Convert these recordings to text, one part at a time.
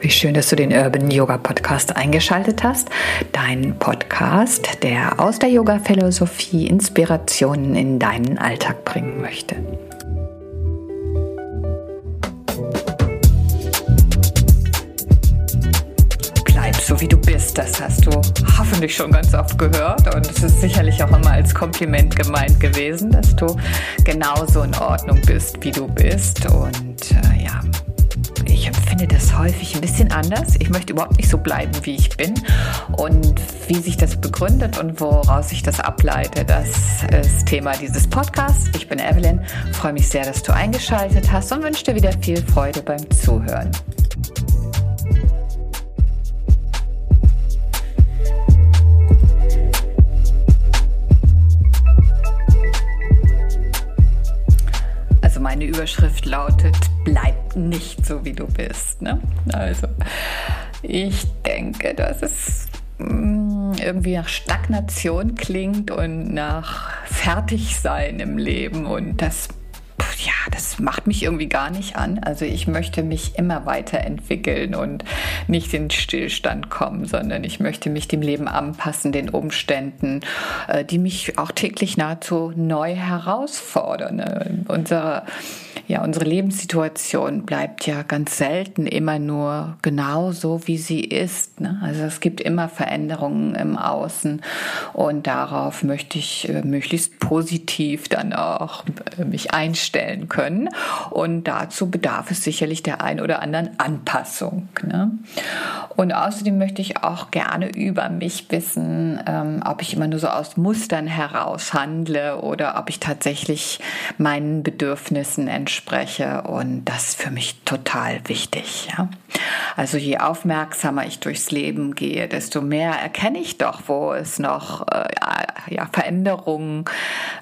wie schön, dass du den Urban Yoga Podcast eingeschaltet hast. Dein Podcast, der aus der Yoga-Philosophie Inspirationen in deinen Alltag bringen möchte. Bleib so wie du bist, das hast du hoffentlich schon ganz oft gehört und es ist sicherlich auch immer als Kompliment gemeint gewesen, dass du genauso in Ordnung bist, wie du bist und äh, ja, empfinde das häufig ein bisschen anders. Ich möchte überhaupt nicht so bleiben, wie ich bin. Und wie sich das begründet und woraus ich das ableite, das ist Thema dieses Podcasts. Ich bin Evelyn, freue mich sehr, dass du eingeschaltet hast und wünsche dir wieder viel Freude beim Zuhören. Meine Überschrift lautet, bleib nicht so, wie du bist. Ne? Also ich denke, dass es mm, irgendwie nach Stagnation klingt und nach Fertigsein im Leben und das das macht mich irgendwie gar nicht an. Also ich möchte mich immer weiterentwickeln und nicht in Stillstand kommen, sondern ich möchte mich dem Leben anpassen, den Umständen, äh, die mich auch täglich nahezu neu herausfordern. Äh, unsere ja, unsere Lebenssituation bleibt ja ganz selten immer nur genau so, wie sie ist. Ne? Also es gibt immer Veränderungen im Außen und darauf möchte ich äh, möglichst positiv dann auch mich einstellen können. Und dazu bedarf es sicherlich der ein oder anderen Anpassung. Ne? Und außerdem möchte ich auch gerne über mich wissen, ähm, ob ich immer nur so aus Mustern heraus handle oder ob ich tatsächlich meinen Bedürfnissen entspreche spreche und das ist für mich total wichtig. Ja? Also je aufmerksamer ich durchs Leben gehe, desto mehr erkenne ich doch, wo es noch äh, ja, Veränderungen,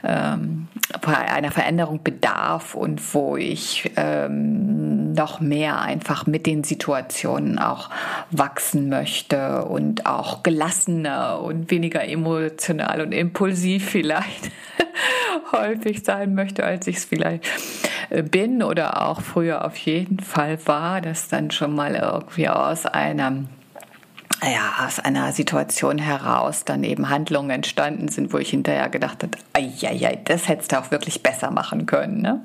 ähm, einer Veränderung bedarf und wo ich ähm, noch mehr einfach mit den Situationen auch wachsen möchte und auch gelassener und weniger emotional und impulsiv vielleicht häufig sein möchte, als ich es vielleicht äh, bin oder auch früher auf jeden Fall war, dass dann schon mal irgendwie aus einer ja, aus einer Situation heraus dann eben Handlungen entstanden sind, wo ich hinterher gedacht habe, ja, das hättest du auch wirklich besser machen können. Ne?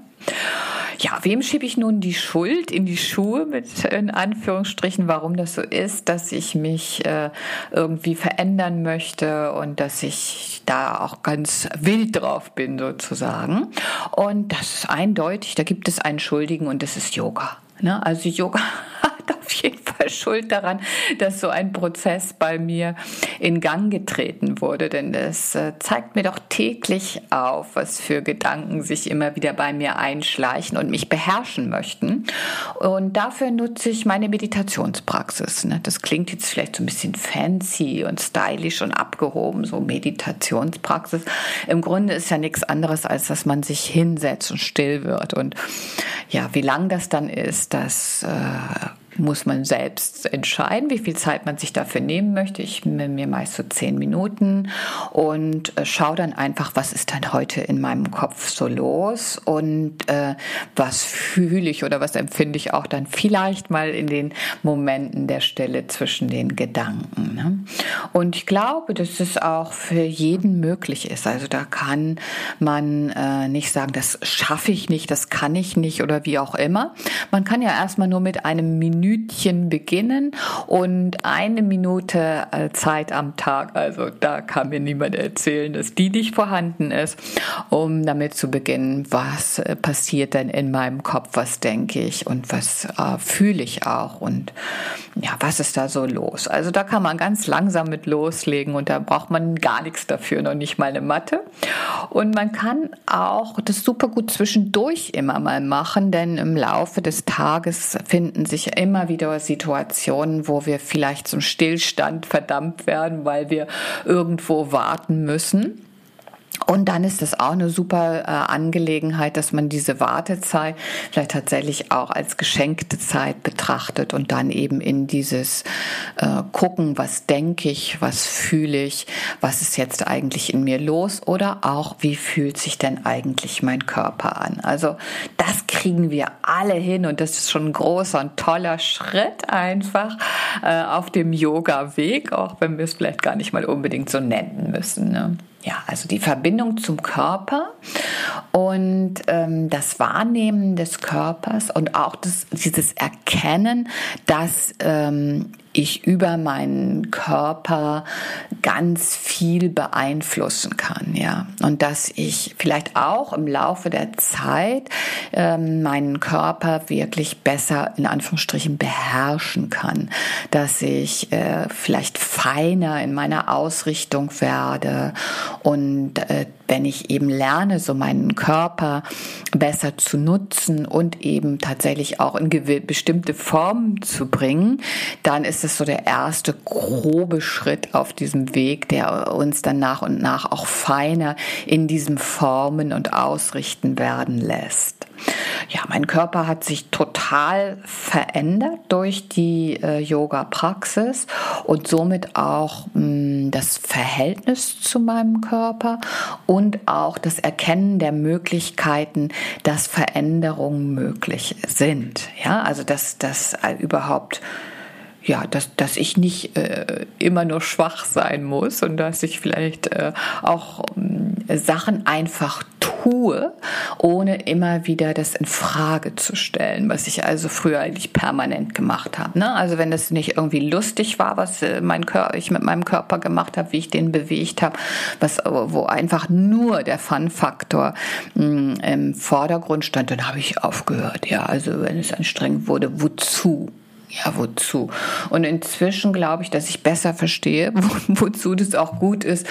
Ja, wem schiebe ich nun die Schuld in die Schuhe mit in Anführungsstrichen, warum das so ist, dass ich mich äh, irgendwie verändern möchte und dass ich da auch ganz wild drauf bin sozusagen. Und das ist eindeutig, da gibt es einen Schuldigen und das ist Yoga. Ne? Also Yoga jeden Fall Schuld daran, dass so ein Prozess bei mir in Gang getreten wurde. Denn es äh, zeigt mir doch täglich auf, was für Gedanken sich immer wieder bei mir einschleichen und mich beherrschen möchten. Und dafür nutze ich meine Meditationspraxis. Ne? Das klingt jetzt vielleicht so ein bisschen fancy und stylisch und abgehoben, so Meditationspraxis. Im Grunde ist ja nichts anderes, als dass man sich hinsetzt und still wird. Und ja, wie lang das dann ist, das äh, muss man selbst entscheiden, wie viel Zeit man sich dafür nehmen möchte. Ich nehme mir meist so zehn Minuten und äh, schaue dann einfach, was ist dann heute in meinem Kopf so los und äh, was fühle ich oder was empfinde ich auch dann vielleicht mal in den Momenten der Stille zwischen den Gedanken. Ne? Und ich glaube, dass es auch für jeden möglich ist. Also da kann man äh, nicht sagen, das schaffe ich nicht, das kann ich nicht oder wie auch immer. Man kann ja erstmal nur mit einem Minuten Minütchen beginnen und eine Minute äh, Zeit am Tag. Also da kann mir niemand erzählen, dass die nicht vorhanden ist, um damit zu beginnen, was äh, passiert denn in meinem Kopf, was denke ich und was äh, fühle ich auch und ja, was ist da so los? Also da kann man ganz langsam mit loslegen und da braucht man gar nichts dafür, noch nicht mal eine Matte. Und man kann auch das super gut zwischendurch immer mal machen, denn im Laufe des Tages finden sich immer immer wieder Situationen, wo wir vielleicht zum Stillstand verdammt werden, weil wir irgendwo warten müssen. Und dann ist das auch eine super äh, Angelegenheit, dass man diese Wartezeit vielleicht tatsächlich auch als geschenkte Zeit betrachtet und dann eben in dieses äh, gucken, was denke ich, was fühle ich, was ist jetzt eigentlich in mir los oder auch, wie fühlt sich denn eigentlich mein Körper an. Also das kriegen wir alle hin und das ist schon ein großer und toller Schritt einfach äh, auf dem Yoga-Weg, auch wenn wir es vielleicht gar nicht mal unbedingt so nennen müssen. Ne? Ja, also die Verbindung zum Körper und ähm, das Wahrnehmen des Körpers und auch das, dieses Erkennen, dass ähm, ich über meinen Körper ganz viel beeinflussen kann, ja. Und dass ich vielleicht auch im Laufe der Zeit ähm, meinen Körper wirklich besser in Anführungsstrichen beherrschen kann, dass ich äh, vielleicht feiner in meiner Ausrichtung werde und äh, wenn ich eben lerne, so meinen Körper besser zu nutzen und eben tatsächlich auch in bestimmte Formen zu bringen, dann ist es so der erste grobe Schritt auf diesem Weg, der uns dann nach und nach auch feiner in diesem Formen und Ausrichten werden lässt. Ja, mein Körper hat sich total verändert durch die äh, Yoga-Praxis und somit auch mh, hm, das Verhältnis zu meinem Körper und auch das Erkennen der Möglichkeiten, dass Veränderungen möglich sind. Ja, also dass das äh, überhaupt ja, dass, dass ich nicht äh, immer nur schwach sein muss und dass ich vielleicht äh, auch äh, Sachen einfach tue, ohne immer wieder das in Frage zu stellen, was ich also früher eigentlich permanent gemacht habe. Ne? Also wenn das nicht irgendwie lustig war, was äh, mein Körper, ich mit meinem Körper gemacht habe, wie ich den bewegt habe, was wo einfach nur der Fun-Faktor mm, im Vordergrund stand, dann habe ich aufgehört. Ja, also wenn es anstrengend wurde, wozu? Ja, wozu? Und inzwischen glaube ich, dass ich besser verstehe, wo, wozu das auch gut ist,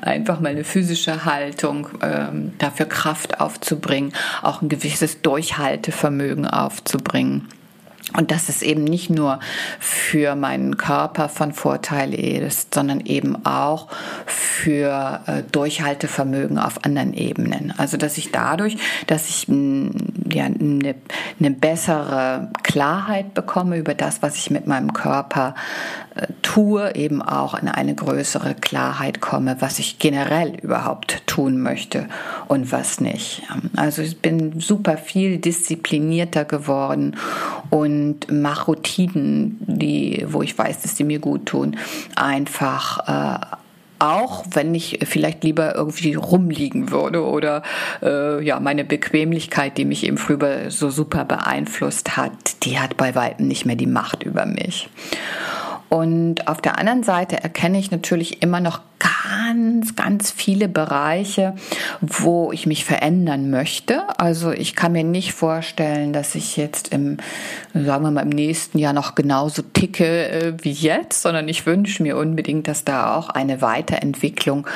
einfach mal eine physische Haltung, ähm, dafür Kraft aufzubringen, auch ein gewisses Durchhaltevermögen aufzubringen. Und dass es eben nicht nur für meinen Körper von Vorteil ist, sondern eben auch für äh, Durchhaltevermögen auf anderen Ebenen. Also dass ich dadurch, dass ich mm, ja, eine, eine bessere Klarheit bekomme über das, was ich mit meinem Körper äh, tue, eben auch in eine größere Klarheit komme, was ich generell überhaupt tun möchte und was nicht. Also ich bin super viel disziplinierter geworden und mache Routinen, die, wo ich weiß, dass die mir gut tun, einfach äh, auch wenn ich vielleicht lieber irgendwie rumliegen würde oder äh, ja meine Bequemlichkeit, die mich eben früher so super beeinflusst hat, die hat bei weitem nicht mehr die Macht über mich. Und auf der anderen Seite erkenne ich natürlich immer noch ganz, ganz viele Bereiche, wo ich mich verändern möchte. Also ich kann mir nicht vorstellen, dass ich jetzt im, sagen wir mal, im nächsten Jahr noch genauso ticke äh, wie jetzt, sondern ich wünsche mir unbedingt, dass da auch eine Weiterentwicklung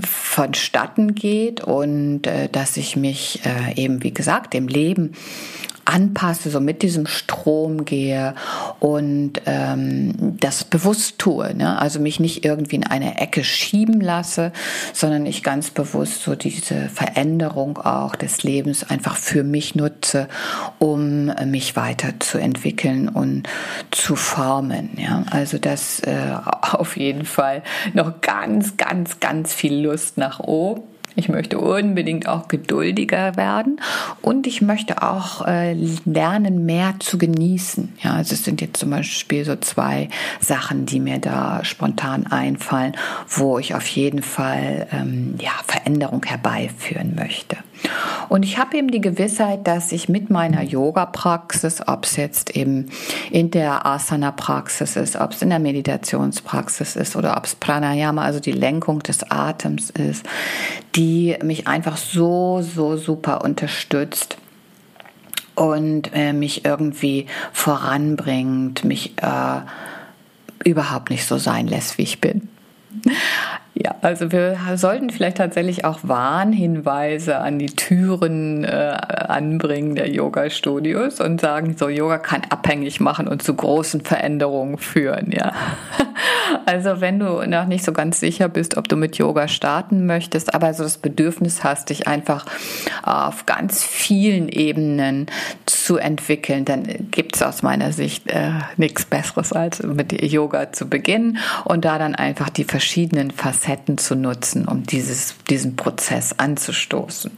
vonstatten geht und äh, dass ich mich äh, eben, wie gesagt, dem Leben anpasse, so mit diesem Strom gehe und ähm, das bewusst tue. Ne? Also mich nicht irgendwie in eine Ecke schieben lasse, sondern ich ganz bewusst so diese Veränderung auch des Lebens einfach für mich nutze, um mich weiterzuentwickeln und zu formen. Ja? Also das äh, auf jeden Fall noch ganz, ganz, ganz viel Lust nach oben. Ich möchte unbedingt auch geduldiger werden und ich möchte auch äh, lernen, mehr zu genießen. Ja, also es sind jetzt zum Beispiel so zwei Sachen, die mir da spontan einfallen, wo ich auf jeden Fall ähm, ja, Veränderung herbeiführen möchte. Und ich habe eben die Gewissheit, dass ich mit meiner Yoga-Praxis, ob es jetzt eben in der Asana-Praxis ist, ob es in der Meditationspraxis ist oder ob es Pranayama, also die Lenkung des Atems ist, die mich einfach so, so super unterstützt und äh, mich irgendwie voranbringt, mich äh, überhaupt nicht so sein lässt, wie ich bin. Ja, also wir sollten vielleicht tatsächlich auch Warnhinweise an die Türen äh, anbringen der Yoga-Studios und sagen, so Yoga kann abhängig machen und zu großen Veränderungen führen, ja. Also wenn du noch nicht so ganz sicher bist, ob du mit Yoga starten möchtest, aber so das Bedürfnis hast, dich einfach auf ganz vielen Ebenen zu entwickeln, dann gibt es aus meiner Sicht äh, nichts Besseres, als mit Yoga zu beginnen und da dann einfach die verschiedenen Facetten zu nutzen, um dieses, diesen Prozess anzustoßen.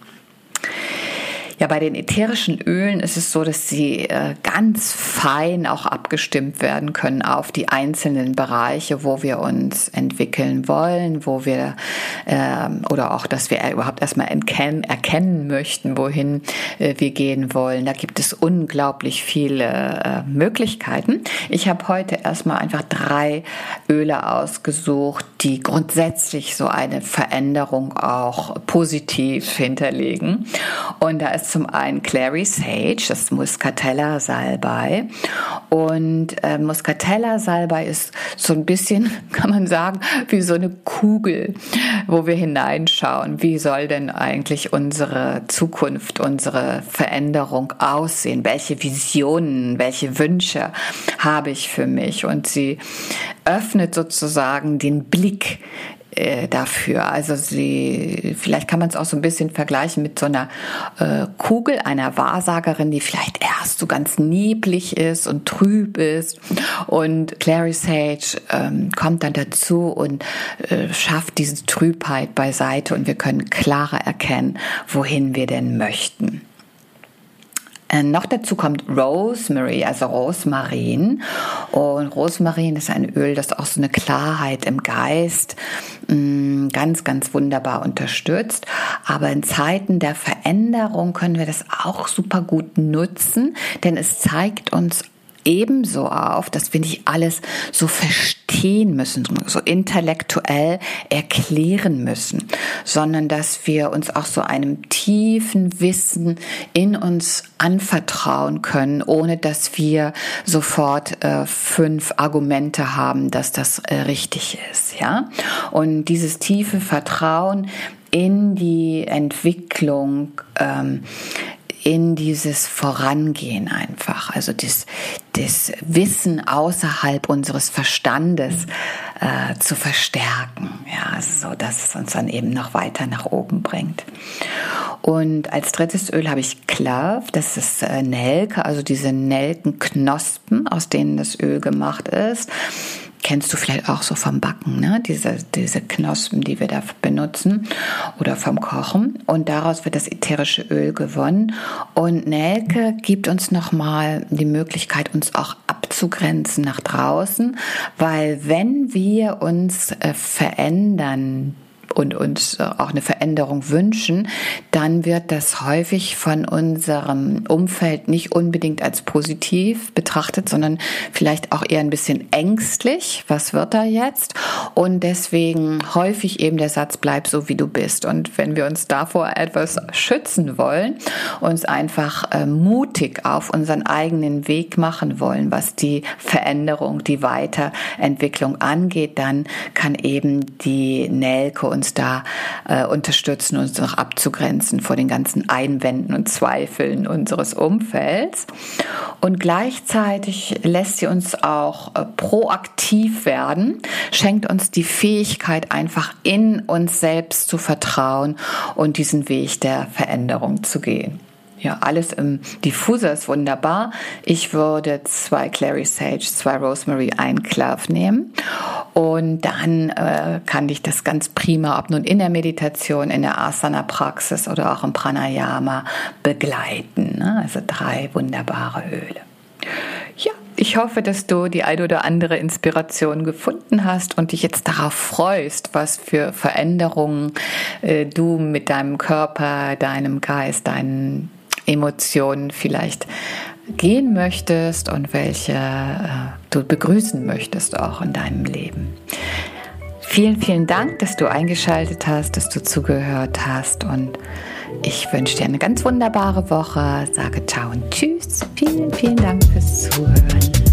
Ja, bei den ätherischen Ölen ist es so, dass sie äh, ganz fein auch abgestimmt werden können auf die einzelnen Bereiche, wo wir uns entwickeln wollen, wo wir äh, oder auch, dass wir überhaupt erstmal erkennen, erkennen möchten, wohin äh, wir gehen wollen. Da gibt es unglaublich viele äh, Möglichkeiten. Ich habe heute erstmal einfach drei Öle ausgesucht, die grundsätzlich so eine Veränderung auch positiv hinterlegen. Und da ist zum einen Clary Sage, das Muscatella Salbei. Und äh, Muscatella Salbei ist so ein bisschen, kann man sagen, wie so eine Kugel, wo wir hineinschauen. Wie soll denn eigentlich unsere Zukunft, unsere Veränderung aussehen? Welche Visionen, welche Wünsche habe ich für mich? Und sie öffnet sozusagen den Blick äh, dafür. Also sie, vielleicht kann man es auch so ein bisschen vergleichen mit so einer äh, Kugel einer Wahrsagerin, die vielleicht erst so ganz neblig ist und trüb ist. Und Clary Sage ähm, kommt dann dazu und äh, schafft diese Trübheit beiseite und wir können klarer erkennen, wohin wir denn möchten. Äh, noch dazu kommt Rosemary, also Rosmarin. Und Rosmarin ist ein Öl, das auch so eine Klarheit im Geist mm, ganz, ganz wunderbar unterstützt. Aber in Zeiten der Veränderung können wir das auch super gut nutzen, denn es zeigt uns ebenso auf, dass wir nicht alles so verstehen müssen, so intellektuell erklären müssen, sondern dass wir uns auch so einem tiefen Wissen in uns anvertrauen können, ohne dass wir sofort äh, fünf Argumente haben, dass das äh, richtig ist, ja. Und dieses tiefe Vertrauen in die Entwicklung ähm, in dieses Vorangehen einfach, also das, das Wissen außerhalb unseres Verstandes äh, zu verstärken, ja, so, dass es uns dann eben noch weiter nach oben bringt. Und als drittes Öl habe ich Clove, das ist äh, Nelke, also diese Nelkenknospen, aus denen das Öl gemacht ist kennst du vielleicht auch so vom Backen, ne? diese, diese Knospen, die wir da benutzen oder vom Kochen. Und daraus wird das ätherische Öl gewonnen. Und Nelke gibt uns nochmal die Möglichkeit, uns auch abzugrenzen nach draußen, weil wenn wir uns äh, verändern, und uns äh, auch eine Veränderung wünschen, dann wird das häufig von unserem Umfeld nicht unbedingt als positiv betrachtet, sondern vielleicht auch eher ein bisschen ängstlich. Was wird da jetzt? Und deswegen häufig eben der Satz, bleib so wie du bist. Und wenn wir uns davor etwas schützen wollen, uns einfach äh, mutig auf unseren eigenen Weg machen wollen, was die Veränderung, die Weiterentwicklung angeht, dann kann eben die Nelke uns uns da äh, unterstützen, uns noch abzugrenzen vor den ganzen Einwänden und Zweifeln unseres Umfelds. Und gleichzeitig lässt sie uns auch äh, proaktiv werden, schenkt uns die Fähigkeit, einfach in uns selbst zu vertrauen und diesen Weg der Veränderung zu gehen. Ja, alles im Diffuser ist wunderbar. Ich würde zwei Clary Sage, zwei Rosemary, ein Clove nehmen und dann äh, kann ich das ganz prima, ob nun in der Meditation, in der Asana-Praxis oder auch im Pranayama begleiten. Ne? Also drei wunderbare Öle. Ja, ich hoffe, dass du die ein oder andere Inspiration gefunden hast und dich jetzt darauf freust, was für Veränderungen äh, du mit deinem Körper, deinem Geist, deinen Emotionen vielleicht gehen möchtest und welche äh, du begrüßen möchtest auch in deinem Leben. Vielen, vielen Dank, dass du eingeschaltet hast, dass du zugehört hast und ich wünsche dir eine ganz wunderbare Woche, sage ciao und tschüss. Vielen, vielen Dank fürs Zuhören.